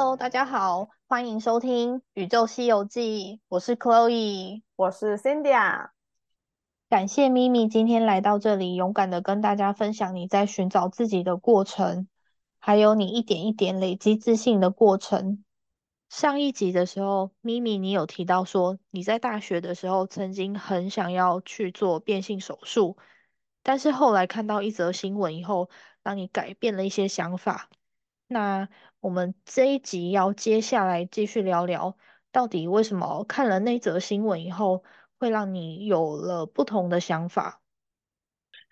Hello，大家好，欢迎收听《宇宙西游记》，我是 Chloe，我是 Cindy 啊。感谢咪咪今天来到这里，勇敢的跟大家分享你在寻找自己的过程，还有你一点一点累积自信的过程。上一集的时候，咪咪你有提到说你在大学的时候曾经很想要去做变性手术，但是后来看到一则新闻以后，让你改变了一些想法。那我们这一集要接下来继续聊聊，到底为什么看了那则新闻以后，会让你有了不同的想法？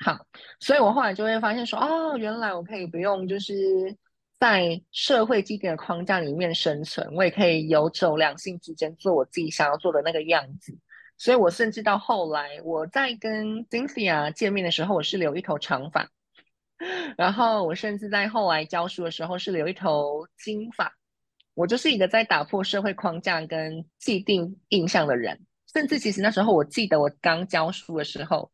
好，所以我后来就会发现说，哦，原来我可以不用就是。在社会既定的框架里面生存，我也可以游走两性之间，做我自己想要做的那个样子。所以我甚至到后来，我在跟 Cynthia 见面的时候，我是留一头长发；然后我甚至在后来教书的时候是留一头金发。我就是一个在打破社会框架跟既定印象的人。甚至其实那时候，我记得我刚教书的时候，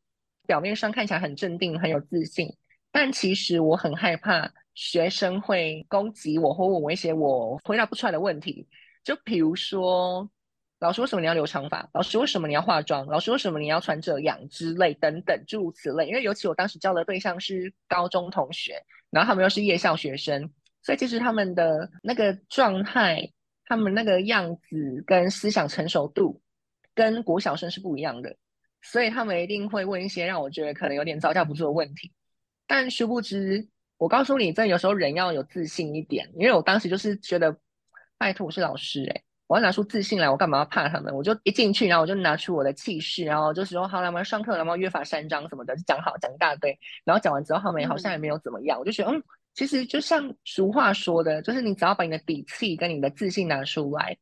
表面上看起来很镇定、很有自信，但其实我很害怕。学生会攻击我或问我一些我回答不出来的问题，就比如说，老师为什么你要留长发？老师为什么你要化妆？老师为什么你要穿这样之类等等诸如此类。因为尤其我当时教的对象是高中同学，然后他们又是夜校学生，所以其实他们的那个状态、他们那个样子跟思想成熟度跟国小生是不一样的，所以他们一定会问一些让我觉得可能有点招架不住的问题，但殊不知。我告诉你，这有时候人要有自信一点，因为我当时就是觉得，拜托我是老师哎，我要拿出自信来，我干嘛要怕他们？我就一进去，然后我就拿出我的气势，然后就说好，了我们上课，然后约法三章什么的，讲好讲一大堆，然后讲完之后，他们好像也没有怎么样，我就觉得嗯，其实就像俗话说的，就是你只要把你的底气跟你的自信拿出来。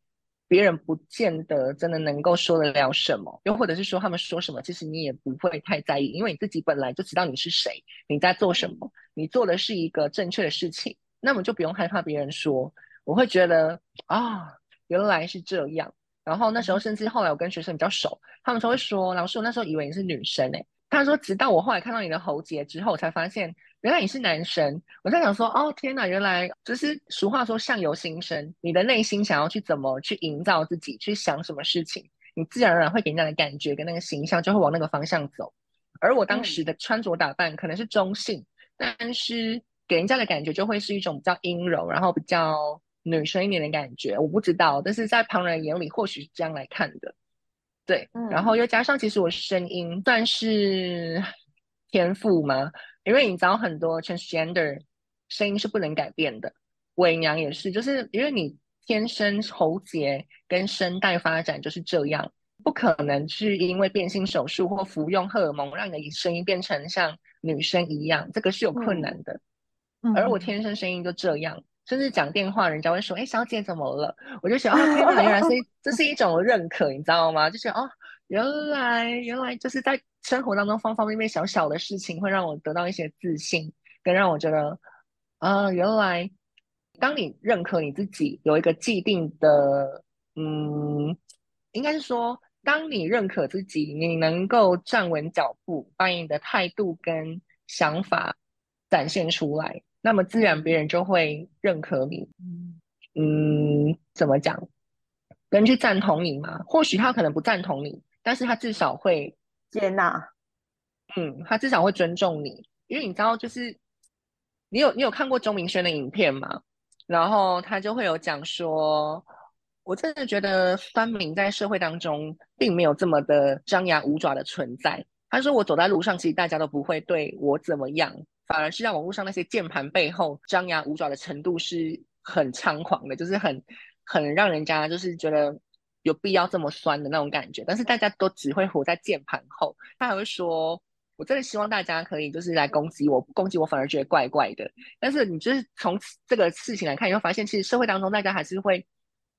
别人不见得真的能够说得了什么，又或者是说他们说什么，其实你也不会太在意，因为你自己本来就知道你是谁，你在做什么，你做的是一个正确的事情，那么就不用害怕别人说。我会觉得啊，原来是这样。然后那时候甚至后来我跟学生比较熟，他们都会说，老师，我那时候以为你是女生诶。他说，直到我后来看到你的喉结之后，才发现。原来你是男生，我在想说，哦天哪，原来就是俗话说相由心生，你的内心想要去怎么去营造自己，去想什么事情，你自然而然会给人家的感觉跟那个形象就会往那个方向走。而我当时的穿着打扮可能是中性，但是给人家的感觉就会是一种比较阴柔，然后比较女生一点的感觉。我不知道，但是在旁人眼里或许是这样来看的。对，然后又加上其实我声音算是 天赋吗？因为你知道很多 transgender 声音是不能改变的，伪娘也是，就是因为你天生喉结跟声带发展就是这样，不可能是因为变性手术或服用荷尔蒙让你的声音变成像女生一样，这个是有困难的。而我天生声音就这样，甚至讲电话，人家会说：“哎，小姐怎么了？”我就想：“哦，天哪，原来是 这是一种认可，你知道吗？”就觉得哦，原来原来就是在。生活当中方方面面小小的事情，会让我得到一些自信，更让我觉得，啊，原来当你认可你自己有一个既定的，嗯，应该是说，当你认可自己，你能够站稳脚步，把你的态度跟想法展现出来，那么自然别人就会认可你。嗯，怎么讲？人去赞同你嘛？或许他可能不赞同你，但是他至少会。接纳，嗯，他至少会尊重你，因为你知道，就是你有你有看过钟明轩的影片吗？然后他就会有讲说，我真的觉得酸民在社会当中并没有这么的张牙舞爪的存在。他说我走在路上，其实大家都不会对我怎么样，反而是在网络上那些键盘背后张牙舞爪的程度是很猖狂的，就是很很让人家就是觉得。有必要这么酸的那种感觉，但是大家都只会活在键盘后。他还会说：“我真的希望大家可以就是来攻击我，攻击我反而觉得怪怪的。”但是你就是从这个事情来看，你会发现，其实社会当中大家还是会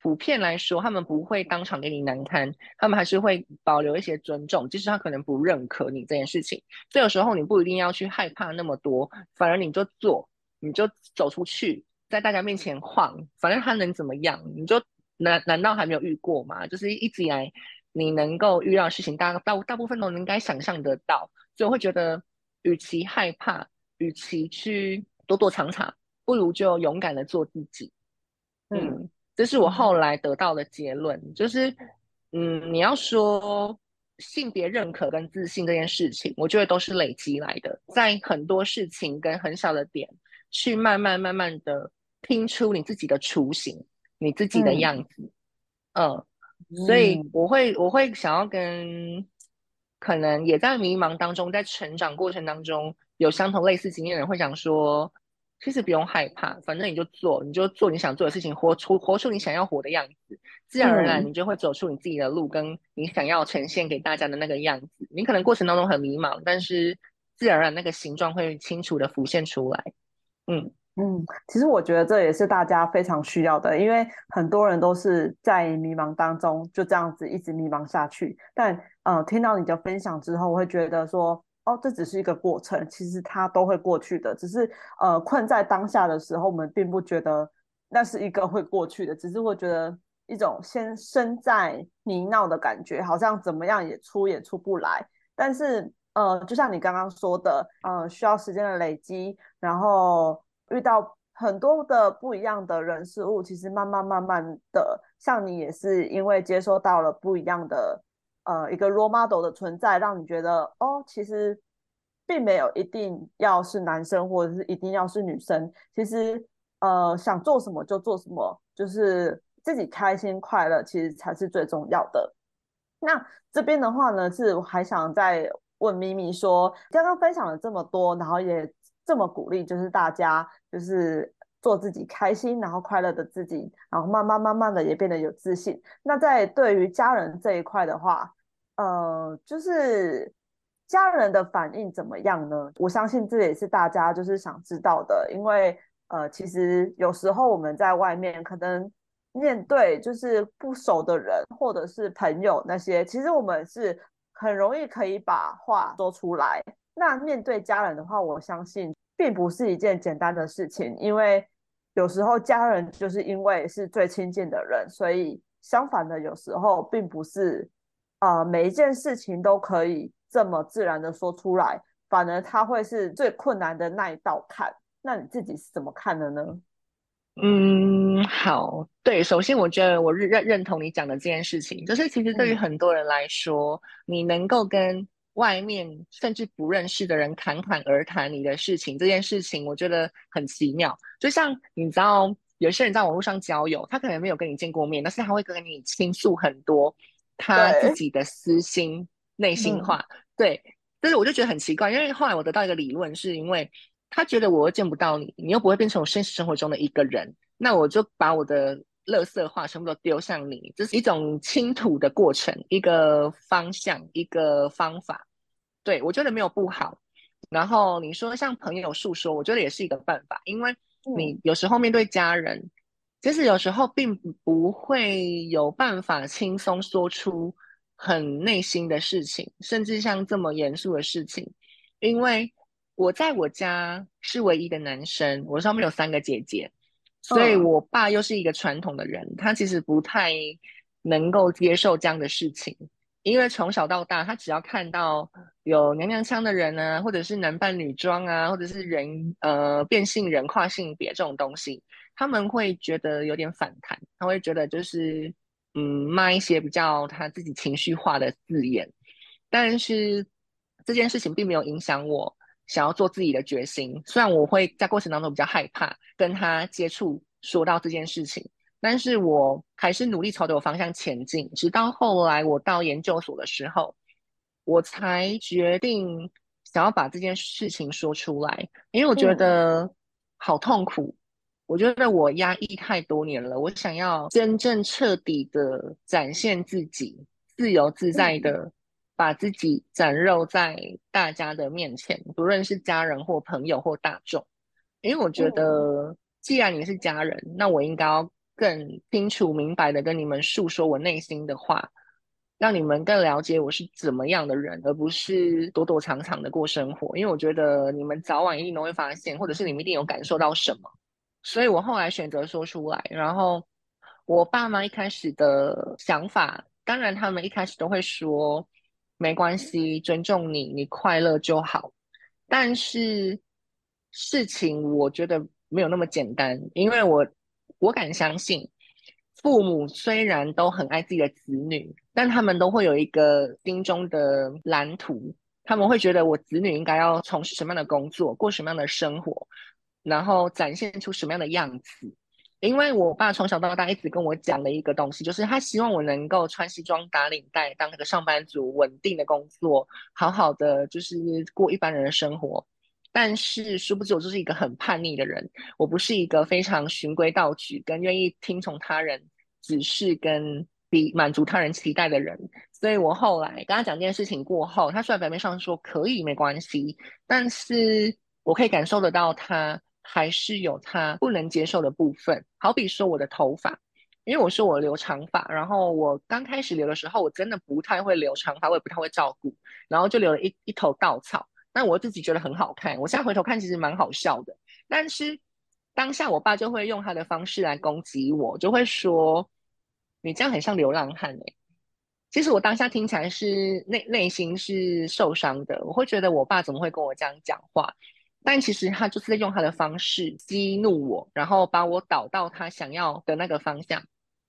普遍来说，他们不会当场给你难堪，他们还是会保留一些尊重，即使他可能不认可你这件事情。所以有时候你不一定要去害怕那么多，反而你就做，你就走出去，在大家面前晃，反正他能怎么样，你就。难难道还没有遇过吗？就是一直以来你能够遇到的事情，大大大部分都应该想象得到，所以我会觉得，与其害怕，与其去躲躲藏藏，不如就勇敢的做自己。嗯，这是我后来得到的结论，就是嗯，你要说性别认可跟自信这件事情，我觉得都是累积来的，在很多事情跟很小的点去慢慢慢慢的拼出你自己的雏形，你自己的样子，嗯，所以我会我会想要跟。可能也在迷茫当中，在成长过程当中有相同类似经验的人会想说，其实不用害怕，反正你就做，你就做你想做的事情，活出活出你想要活的样子，自然而然你就会走出你自己的路，跟你想要呈现给大家的那个样子。你可能过程当中很迷茫，但是自然而然那个形状会清楚的浮现出来。嗯。嗯，其实我觉得这也是大家非常需要的，因为很多人都是在迷茫当中就这样子一直迷茫下去。但呃，听到你的分享之后，我会觉得说，哦，这只是一个过程，其实它都会过去的。只是呃，困在当下的时候，我们并不觉得那是一个会过去的，只是会觉得一种先身在泥淖的感觉，好像怎么样也出也出不来。但是呃，就像你刚刚说的，嗯，需要时间的累积，然后。遇到很多的不一样的人事物，其实慢慢慢慢的，像你也是因为接收到了不一样的呃一个 role model 的存在，让你觉得哦，其实并没有一定要是男生或者是一定要是女生，其实呃想做什么就做什么，就是自己开心快乐，其实才是最重要的。那这边的话呢，是我还想再问咪咪说，刚刚分享了这么多，然后也。这么鼓励，就是大家就是做自己开心，然后快乐的自己，然后慢慢慢慢的也变得有自信。那在对于家人这一块的话，呃，就是家人的反应怎么样呢？我相信这也是大家就是想知道的，因为呃，其实有时候我们在外面可能面对就是不熟的人或者是朋友那些，其实我们是很容易可以把话说出来。那面对家人的话，我相信并不是一件简单的事情，因为有时候家人就是因为是最亲近的人，所以相反的，有时候并不是啊每一件事情都可以这么自然的说出来，反而他会是最困难的那一道坎。那你自己是怎么看的呢？嗯，好，对，首先我觉得我认认同你讲的这件事情，就是其实对于很多人来说，你能够跟外面甚至不认识的人侃侃而谈你的事情，这件事情我觉得很奇妙。就像你知道，有些人在网络上交友，他可能没有跟你见过面，但是他会跟你倾诉很多他自己的私心、内心话。对，但是我就觉得很奇怪，因为后来我得到一个理论，是因为他觉得我又见不到你，你又不会变成我现实生活中的一个人，那我就把我的垃圾话全部都丢向你，这是一种倾吐的过程，一个方向，一个方法。对我觉得没有不好。然后你说向朋友诉说，我觉得也是一个办法，因为你有时候面对家人，其实有时候并不会有办法轻松说出很内心的事情，甚至像这么严肃的事情，因为我在我家是唯一的男生，我上面有三个姐姐。所以，我爸又是一个传统的人，他其实不太能够接受这样的事情，因为从小到大，他只要看到有娘娘腔的人啊，或者是男扮女装啊，或者是人呃变性人跨性别这种东西，他们会觉得有点反弹，他会觉得就是嗯骂一些比较他自己情绪化的字眼，但是这件事情并没有影响我。想要做自己的决心，虽然我会在过程当中比较害怕跟他接触，说到这件事情，但是我还是努力朝着我方向前进。直到后来我到研究所的时候，我才决定想要把这件事情说出来，因为我觉得好痛苦，我觉得我压抑太多年了，我想要真正彻底的展现自己，自由自在的。把自己展露在大家的面前，不论是家人或朋友或大众，因为我觉得，既然你是家人，那我应该要更清楚明白的跟你们诉说我内心的话，让你们更了解我是怎么样的人，而不是躲躲藏藏的过生活。因为我觉得你们早晚一定都会发现，或者是你们一定有感受到什么，所以我后来选择说出来。然后我爸妈一开始的想法，当然他们一开始都会说。没关系，尊重你，你快乐就好。但是事情我觉得没有那么简单，因为我我敢相信，父母虽然都很爱自己的子女，但他们都会有一个心中的蓝图，他们会觉得我子女应该要从事什么样的工作，过什么样的生活，然后展现出什么样的样子。因为我爸从小到大一直跟我讲的一个东西，就是他希望我能够穿西装打领带，当那个上班族，稳定的工作，好好的就是过一般人的生活。但是殊不知我就是一个很叛逆的人，我不是一个非常循规蹈矩、跟愿意听从他人指示跟比满足他人期待的人。所以我后来跟他讲这件事情过后，他虽然表面上说可以没关系，但是我可以感受得到他。还是有他不能接受的部分，好比说我的头发，因为我说我留长发，然后我刚开始留的时候，我真的不太会留长发，我也不太会照顾，然后就留了一一头稻草，但我自己觉得很好看，我现在回头看其实蛮好笑的，但是当下我爸就会用他的方式来攻击我，就会说你这样很像流浪汉哎，其实我当下听起来是内内心是受伤的，我会觉得我爸怎么会跟我这样讲话。但其实他就是在用他的方式激怒我，然后把我导到他想要的那个方向，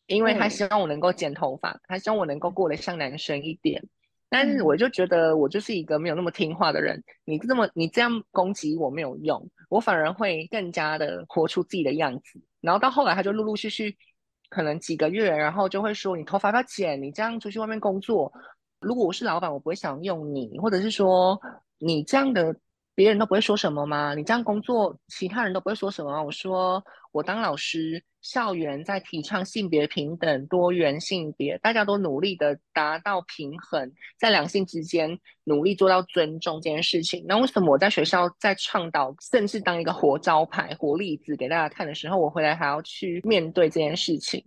因为他希望我能够剪头发，他希望我能够过得像男生一点。但是我就觉得我就是一个没有那么听话的人，你这么你这样攻击我没有用，我反而会更加的活出自己的样子。然后到后来他就陆陆续续，可能几个月，然后就会说你头发要剪，你这样出去外面工作，如果我是老板，我不会想用你，或者是说你这样的。别人都不会说什么吗？你这样工作，其他人都不会说什么？我说我当老师，校园在提倡性别平等、多元性别，大家都努力的达到平衡，在两性之间努力做到尊重这件事情。那为什么我在学校在倡导，甚至当一个活招牌、活例子给大家看的时候，我回来还要去面对这件事情？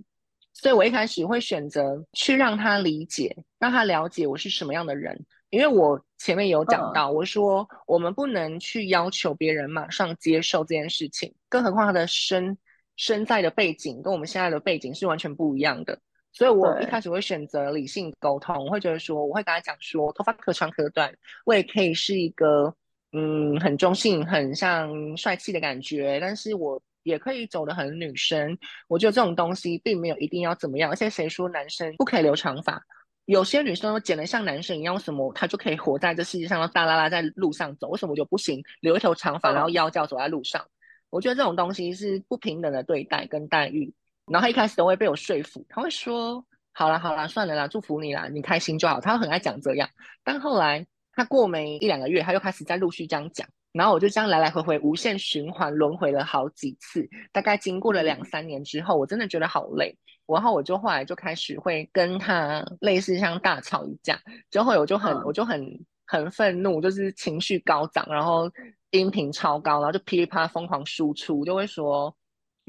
所以我一开始会选择去让他理解，让他了解我是什么样的人。因为我前面有讲到，我说我们不能去要求别人马上接受这件事情，更何况他的身身在的背景跟我们现在的背景是完全不一样的。所以我一开始会选择理性沟通，我会觉得说，我会跟他讲说，头发可长可短，我也可以是一个嗯很中性、很像帅气的感觉，但是我也可以走得很女生。我觉得这种东西并没有一定要怎么样，而且谁说男生不可以留长发？有些女生剪得像男生一样，什么她就可以活在这世界上，大拉拉在路上走？为什么就不行？留一头长发，然后腰脚走在路上？我觉得这种东西是不平等的对待跟待遇。然后一开始都会被我说服，他会说：“好啦好啦，算了啦，祝福你啦，你开心就好。”他很爱讲这样。但后来他过没一两个月，他又开始在陆续这样讲。然后我就这样来来回回无限循环轮回了好几次，大概经过了两三年之后，我真的觉得好累。然后我就后来就开始会跟他类似像大吵一架，之后我就很我就很很愤怒，就是情绪高涨，然后音频超高，然后就噼里啪啦疯狂输出，就会说。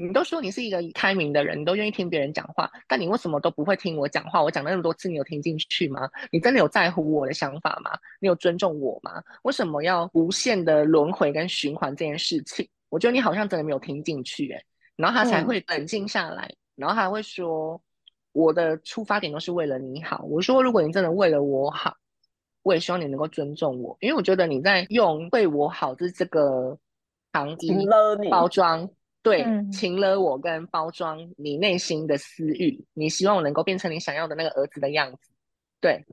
你都说你是一个开明的人，你都愿意听别人讲话，但你为什么都不会听我讲话？我讲了那么多次，你有听进去吗？你真的有在乎我的想法吗？你有尊重我吗？为什么要无限的轮回跟循环这件事情？我觉得你好像真的没有听进去，哎，然后他才会冷静下来，然后还会说，我的出发点都是为了你好。我说，如果你真的为了我好，我也希望你能够尊重我，因为我觉得你在用为我好的这个行义包装。对，请了我跟包装你内心的私欲，你希望我能够变成你想要的那个儿子的样子。对，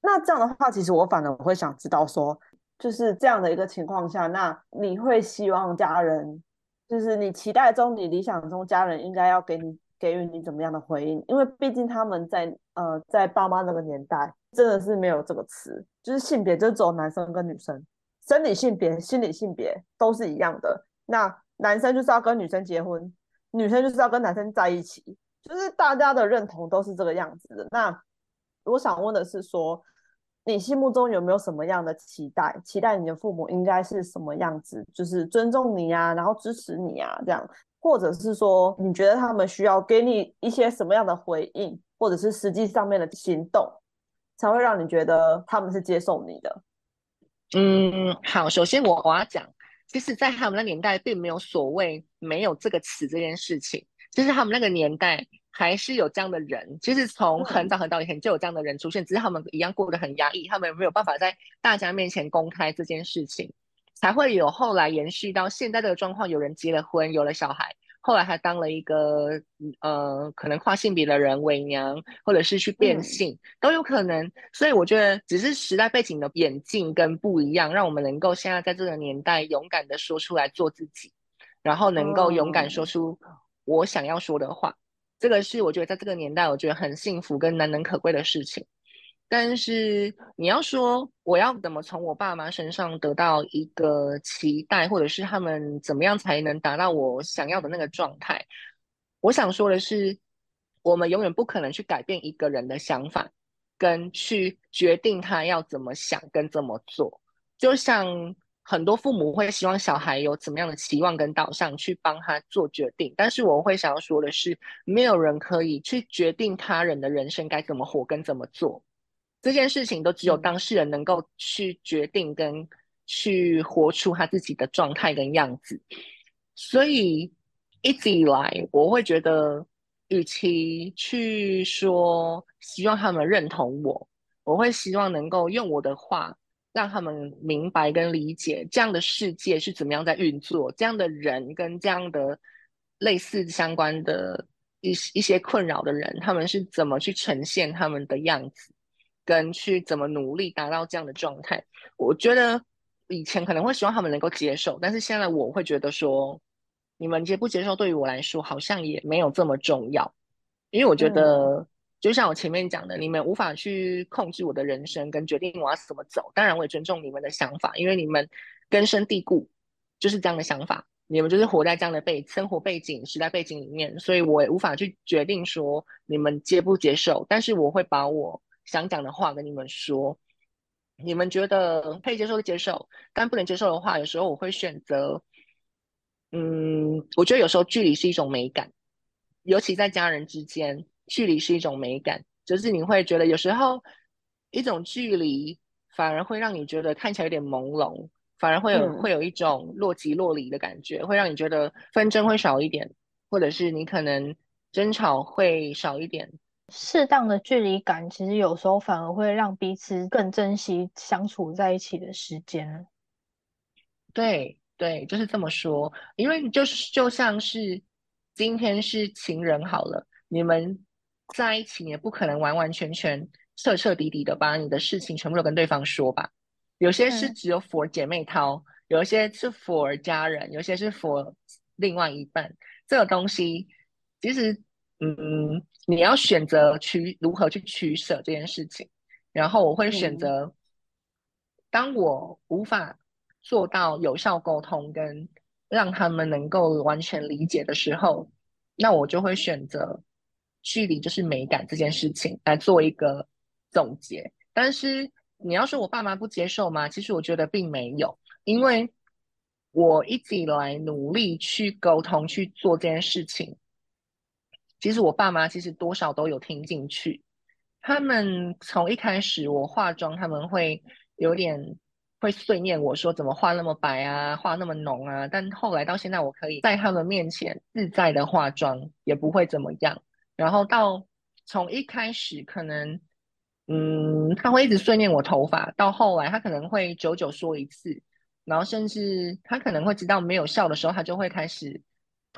那这样的话，其实我反而我会想知道说，就是这样的一个情况下，那你会希望家人，就是你期待中、你理想中家人应该要给你给予你怎么样的回应？因为毕竟他们在呃在爸妈那个年代，真的是没有这个词，就是性别就只有男生跟女生，生理性别、心理性别都是一样的。那男生就是要跟女生结婚，女生就是要跟男生在一起，就是大家的认同都是这个样子的。那我想问的是，说你心目中有没有什么样的期待？期待你的父母应该是什么样子？就是尊重你啊，然后支持你啊，这样，或者是说你觉得他们需要给你一些什么样的回应，或者是实际上面的行动，才会让你觉得他们是接受你的？嗯，好，首先我我要讲。其实，在他们那年代，并没有所谓没有这个词这件事情。就是他们那个年代还是有这样的人。其实从很早很早以前就有这样的人出现，只是他们一样过得很压抑，他们没有办法在大家面前公开这件事情，才会有后来延续到现在这个状况。有人结了婚，有了小孩，后来还当了一个呃，可能跨性别的人伪娘，或者是去变性都有可能。所以我觉得，只是时代背景的演进跟不一样，让我们能够现在在这个年代勇敢的说出来做自己，然后能够勇敢说出我想要说的话。这个是我觉得在这个年代，我觉得很幸福跟难能可贵的事情。但是你要说我要怎么从我爸妈身上得到一个期待，或者是他们怎么样才能达到我想要的那个状态？我想说的是，我们永远不可能去改变一个人的想法，跟去决定他要怎么想跟怎么做。就像很多父母会希望小孩有怎么样的期望跟导向去帮他做决定，但是我会想要说的是，没有人可以去决定他人的人生该怎么活跟怎么做。这件事情都只有当事人能够去决定跟去活出他自己的状态跟样子，所以一直以来我会觉得，与其去说希望他们认同我，我会希望能够用我的话让他们明白跟理解这样的世界是怎么样在运作，这样的人跟这样的类似相关的一一些困扰的人，他们是怎么去呈现他们的样子。跟去怎么努力达到这样的状态，我觉得以前可能会希望他们能够接受，但是现在我会觉得说，你们接不接受对于我来说好像也没有这么重要，因为我觉得就像我前面讲的，你们无法去控制我的人生跟决定我要怎么走，当然我也尊重你们的想法，因为你们根深蒂固就是这样的想法，你们就是活在这样的背生活背景、时代背景里面，所以我也无法去决定说你们接不接受，但是我会把我。想讲的话跟你们说，你们觉得可以接受就接受，但不能接受的话，有时候我会选择，嗯，我觉得有时候距离是一种美感，尤其在家人之间，距离是一种美感，就是你会觉得有时候一种距离反而会让你觉得看起来有点朦胧，反而会有会有一种若即若离的感觉，会让你觉得纷争会少一点，或者是你可能争吵会少一点。适当的距离感，其实有时候反而会让彼此更珍惜相处在一起的时间。对对，就是这么说。因为就是就像是今天是情人好了，你们在一起也不可能完完全全彻彻底底的把你的事情全部都跟对方说吧。有些是只有 for 姐妹淘，有些是 for 家人，有些是 for 另外一半。这个东西其实。嗯，你要选择取如何去取舍这件事情，然后我会选择，当我无法做到有效沟通跟让他们能够完全理解的时候，那我就会选择距离就是美感这件事情来做一个总结。但是你要说我爸妈不接受吗？其实我觉得并没有，因为我一直以来努力去沟通去做这件事情。其实我爸妈其实多少都有听进去，他们从一开始我化妆，他们会有点会碎念我说怎么画那么白啊，画那么浓啊。但后来到现在，我可以在他们面前自在的化妆，也不会怎么样。然后到从一开始可能，嗯，他会一直碎念我头发，到后来他可能会久久说一次，然后甚至他可能会知道没有笑的时候，他就会开始。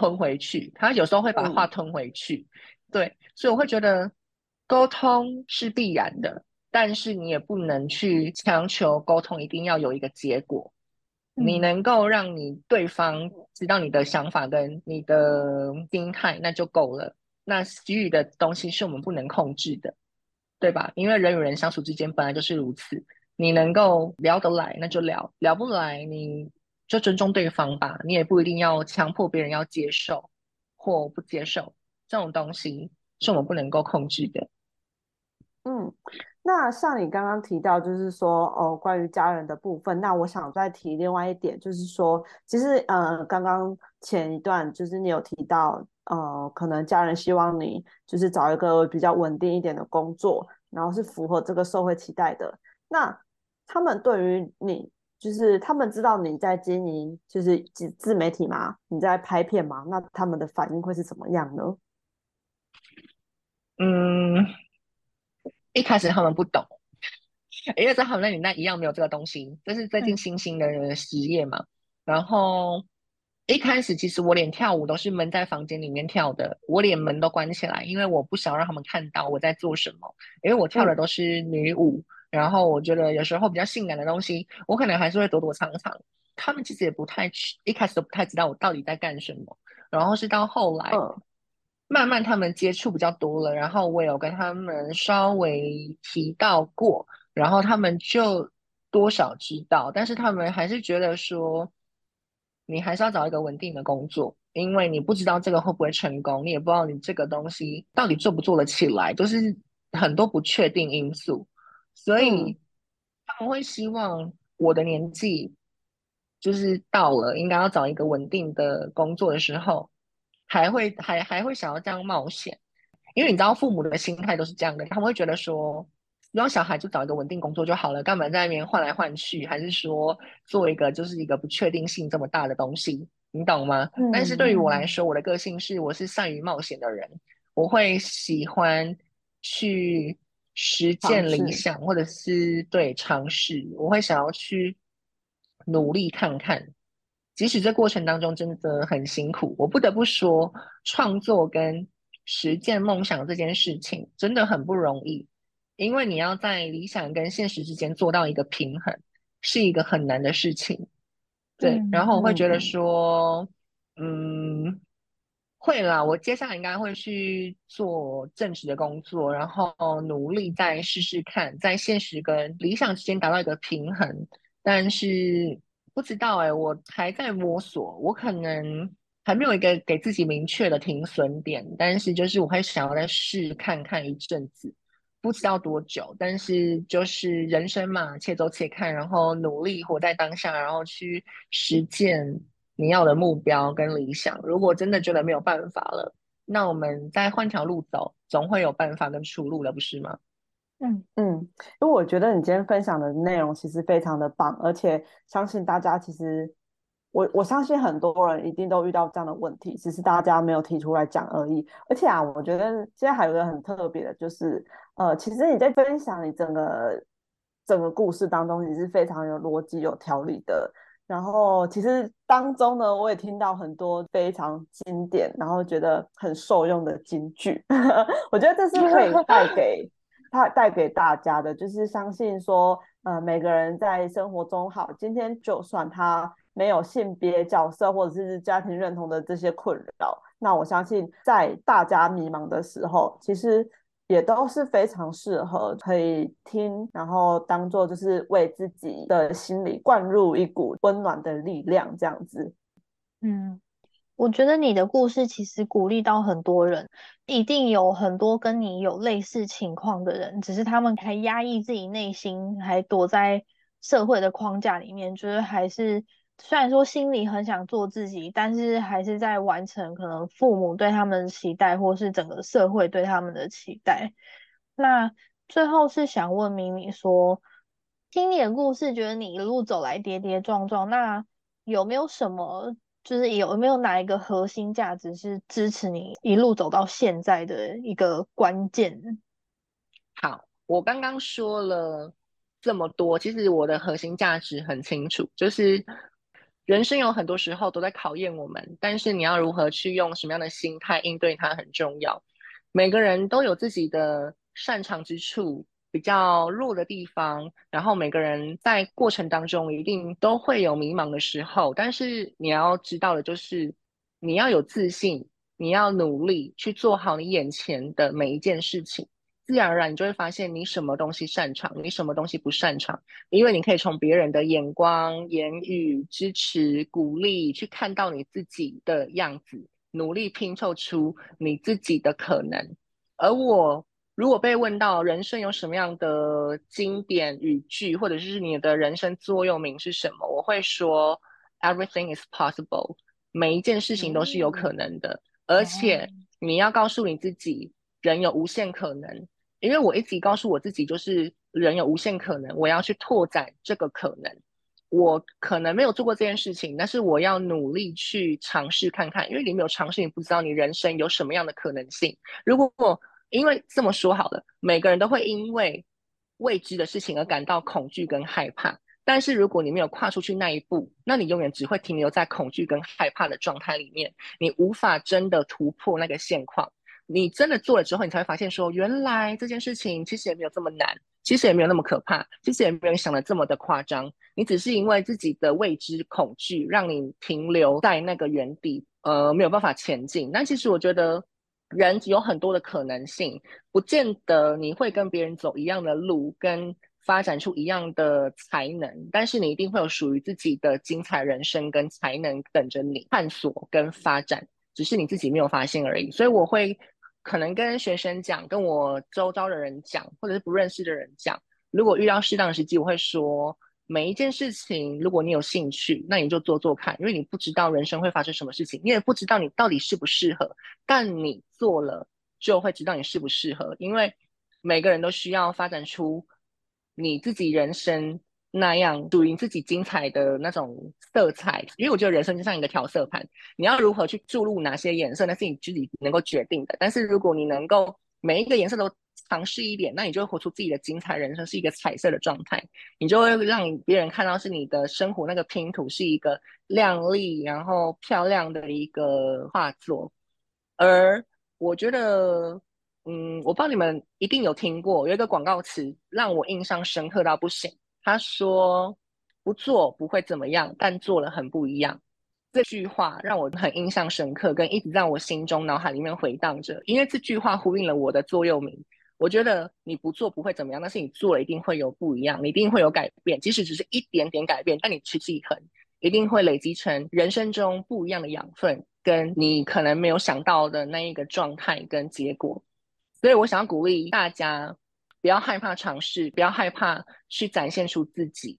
吞回去，他有时候会把话吞回去，对，所以我会觉得沟通是必然的，但是你也不能去强求沟通一定要有一个结果。你能够让你对方知道你的想法跟你的心态，那就够了。那其余的东西是我们不能控制的，对吧？因为人与人相处之间本来就是如此，你能够聊得来，那就聊；聊不来，你。就尊重对方吧，你也不一定要强迫别人要接受或不接受，这种东西是我们不能够控制的。嗯，那像你刚刚提到，就是说哦，关于家人的部分，那我想再提另外一点，就是说，其实呃，刚刚前一段就是你有提到，呃，可能家人希望你就是找一个比较稳定一点的工作，然后是符合这个社会期待的。那他们对于你。就是他们知道你在经营，就是自自媒体嘛，你在拍片嘛，那他们的反应会是怎么样呢？嗯，一开始他们不懂，因为在他们那里那一样没有这个东西，这是最近新兴的实业嘛。然后一开始其实我连跳舞都是闷在房间里面跳的，我连门都关起来，因为我不想让他们看到我在做什么。因为我跳的都是女舞，然后我觉得有时候比较性感的东西，我可能还是会躲躲藏藏。他们其实也不太一开始都不太知道我到底在干什么。然后是到后来，慢慢他们接触比较多了，然后我有跟他们稍微提到过，然后他们就多少知道，但是他们还是觉得说。你还是要找一个稳定的工作，因为你不知道这个会不会成功，你也不知道你这个东西到底做不做得起来，都是很多不确定因素。所以他们会希望我的年纪就是到了应该要找一个稳定的工作的时候，还会还还会想要这样冒险，因为你知道父母的心态都是这样的，他们会觉得说。让小孩就找一个稳定工作就好了，干嘛在那边换来换去？还是说做一个就是一个不确定性这么大的东西？你懂吗？但是对于我来说，我的个性是我是善于冒险的人，我会喜欢去实践理想，或者是对尝试，我会想要去努力看看，即使这过程当中真的很辛苦。我不得不说，创作跟实践梦想这件事情真的很不容易。因为你要在理想跟现实之间做到一个平衡，是一个很难的事情。对，然后我会觉得说，嗯，会啦，我接下来应该会去做正职的工作，然后努力再试试看，在现实跟理想之间达到一个平衡。但是不知道哎，我还在摸索，我可能还没有一个给自己明确的停损点，但是就是我会想要再试看看一阵子。不知道多久，但是就是人生嘛，且走且看，然后努力活在当下，然后去实践你要的目标跟理想。如果真的觉得没有办法了，那我们再换条路走，总会有办法跟出路的，不是吗？嗯嗯，因为我觉得你今天分享的内容其实非常的棒，而且相信大家其实。我我相信很多人一定都遇到这样的问题，只是大家没有提出来讲而已。而且啊，我觉得现在还有一个很特别的，就是呃，其实你在分享你整个整个故事当中，你是非常有逻辑、有条理的。然后其实当中呢，我也听到很多非常经典，然后觉得很受用的金句。我觉得这是可以带 给他带给大家的，就是相信说，呃，每个人在生活中，好，今天就算他。没有性别角色或者是家庭认同的这些困扰，那我相信在大家迷茫的时候，其实也都是非常适合可以听，然后当做就是为自己的心里灌入一股温暖的力量，这样子。嗯，我觉得你的故事其实鼓励到很多人，一定有很多跟你有类似情况的人，只是他们还压抑自己内心，还躲在社会的框架里面，就是还是。虽然说心里很想做自己，但是还是在完成可能父母对他们的期待，或是整个社会对他们的期待。那最后是想问米米说，听你的故事，觉得你一路走来跌跌撞撞，那有没有什么，就是有没有哪一个核心价值是支持你一路走到现在的一个关键？好，我刚刚说了这么多，其实我的核心价值很清楚，就是。人生有很多时候都在考验我们，但是你要如何去用什么样的心态应对它很重要。每个人都有自己的擅长之处，比较弱的地方，然后每个人在过程当中一定都会有迷茫的时候。但是你要知道的就是，你要有自信，你要努力去做好你眼前的每一件事情。自然而然，你就会发现你什么东西擅长，你什么东西不擅长，因为你可以从别人的眼光、言语、支持、鼓励，去看到你自己的样子，努力拼凑出你自己的可能。而我如果被问到人生有什么样的经典语句，或者是你的人生座右铭是什么，我会说：Everything is possible，每一件事情都是有可能的，而且你要告诉你自己，人有无限可能。因为我一直告诉我自己，就是人有无限可能，我要去拓展这个可能。我可能没有做过这件事情，但是我要努力去尝试看看。因为你没有尝试，你不知道你人生有什么样的可能性。如果因为这么说好了，每个人都会因为未知的事情而感到恐惧跟害怕。但是如果你没有跨出去那一步，那你永远只会停留在恐惧跟害怕的状态里面，你无法真的突破那个现况。你真的做了之后，你才会发现说，原来这件事情其实也没有这么难，其实也没有那么可怕，其实也没有想的这么的夸张。你只是因为自己的未知恐惧，让你停留在那个原地，呃，没有办法前进。那其实我觉得，人有很多的可能性，不见得你会跟别人走一样的路，跟发展出一样的才能，但是你一定会有属于自己的精彩人生跟才能等着你探索跟发展，只是你自己没有发现而已。所以我会。可能跟学生讲，跟我周遭的人讲，或者是不认识的人讲。如果遇到适当的时机，我会说，每一件事情，如果你有兴趣，那你就做做看，因为你不知道人生会发生什么事情，你也不知道你到底适不适合。但你做了，就会知道你适不适合，因为每个人都需要发展出你自己人生。那样属于自己精彩的那种色彩，因为我觉得人生就像一个调色盘，你要如何去注入哪些颜色，那是你自己能够决定的。但是如果你能够每一个颜色都尝试一点，那你就会活出自己的精彩人生，是一个彩色的状态，你就会让别人看到是你的生活那个拼图是一个亮丽然后漂亮的一个画作。而我觉得，嗯，我不知道你们一定有听过有一个广告词让我印象深刻到不行。他说：“不做不会怎么样，但做了很不一样。”这句话让我很印象深刻，跟一直在我心中、脑海里面回荡着。因为这句话呼应了我的座右铭。我觉得你不做不会怎么样，但是你做了一定会有不一样，你一定会有改变。即使只是一点点改变，但你持之以恒，一定会累积成人生中不一样的养分，跟你可能没有想到的那一个状态跟结果。所以我想要鼓励大家。不要害怕尝试，不要害怕去展现出自己，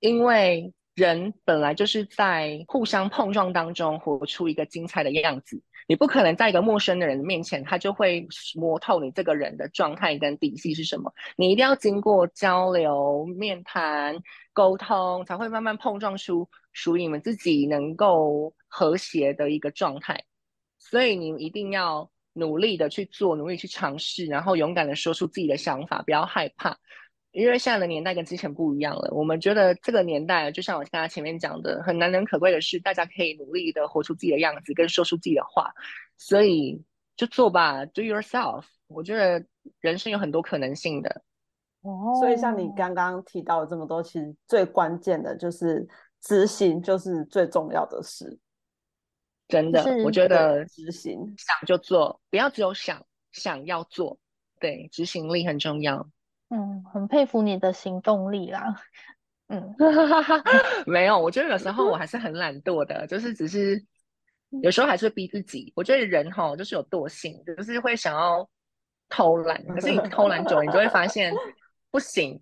因为人本来就是在互相碰撞当中活出一个精彩的样子。你不可能在一个陌生的人面前，他就会摸透你这个人的状态跟底细是什么。你一定要经过交流、面谈、沟通，才会慢慢碰撞出属于你们自己能够和谐的一个状态。所以你一定要。努力的去做，努力去尝试，然后勇敢的说出自己的想法，不要害怕，因为现在的年代跟之前不一样了。我们觉得这个年代，就像我刚才前面讲的，很难能可贵的是，大家可以努力的活出自己的样子，跟说出自己的话。所以就做吧，Do yourself。我觉得人生有很多可能性的。哦，所以像你刚刚提到这么多，其实最关键的就是执行，就是最重要的事。真的，我觉得执行想就做，不要只有想，想要做，对，执行力很重要。嗯，很佩服你的行动力啦。嗯，没有，我觉得有时候我还是很懒惰的，就是只是有时候还是会逼自己。我觉得人哈就是有惰性，就是会想要偷懒，可是你偷懒久了，你就会发现不行，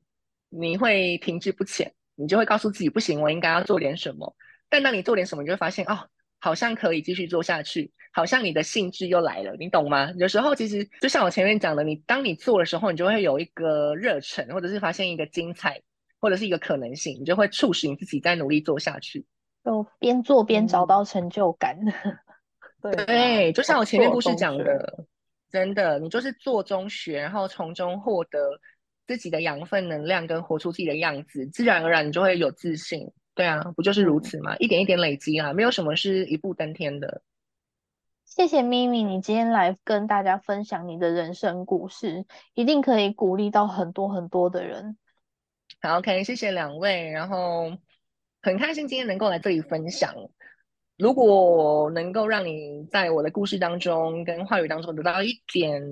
你会停滞不前，你就会告诉自己不行，我应该要做点什么。但当你做点什么，你就会发现哦。好像可以继续做下去，好像你的兴致又来了，你懂吗？有时候其实就像我前面讲的，你当你做的时候，你就会有一个热忱，或者是发现一个精彩，或者是一个可能性，你就会促使你自己再努力做下去。就边做边找到成就感。对，就像我前面故事讲的，真的，你就是做中学，然后从中获得自己的养分、能量，跟活出自己的样子，自然而然你就会有自信。对啊，不就是如此吗？一点一点累积啊，没有什么是一步登天的。谢谢咪咪，你今天来跟大家分享你的人生故事，一定可以鼓励到很多很多的人。好，OK，谢谢两位，然后很开心今天能够来这里分享。如果能够让你在我的故事当中跟话语当中得到一点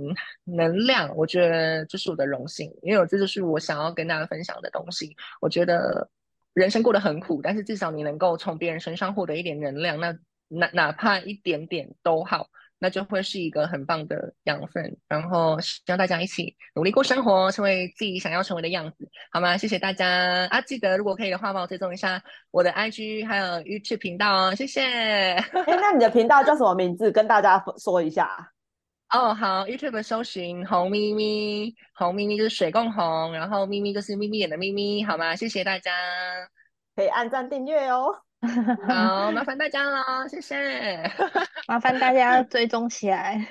能量，我觉得这是我的荣幸，因为这就是我想要跟大家分享的东西。我觉得。人生过得很苦，但是至少你能够从别人身上获得一点能量，那哪哪怕一点点都好，那就会是一个很棒的养分。然后希望大家一起努力过生活，成为自己想要成为的样子，好吗？谢谢大家啊！记得如果可以的话，帮我追踪一下我的 IG 还有 YouTube 频道哦，谢谢。哎，那你的频道叫什么名字？跟大家说一下。哦，好，YouTube 搜寻红咪咪，红咪咪就是水共红，然后咪咪就是咪咪眼的咪咪，好吗？谢谢大家，可以按赞订阅哦。好，麻烦大家了，谢谢，麻烦大家追踪起来。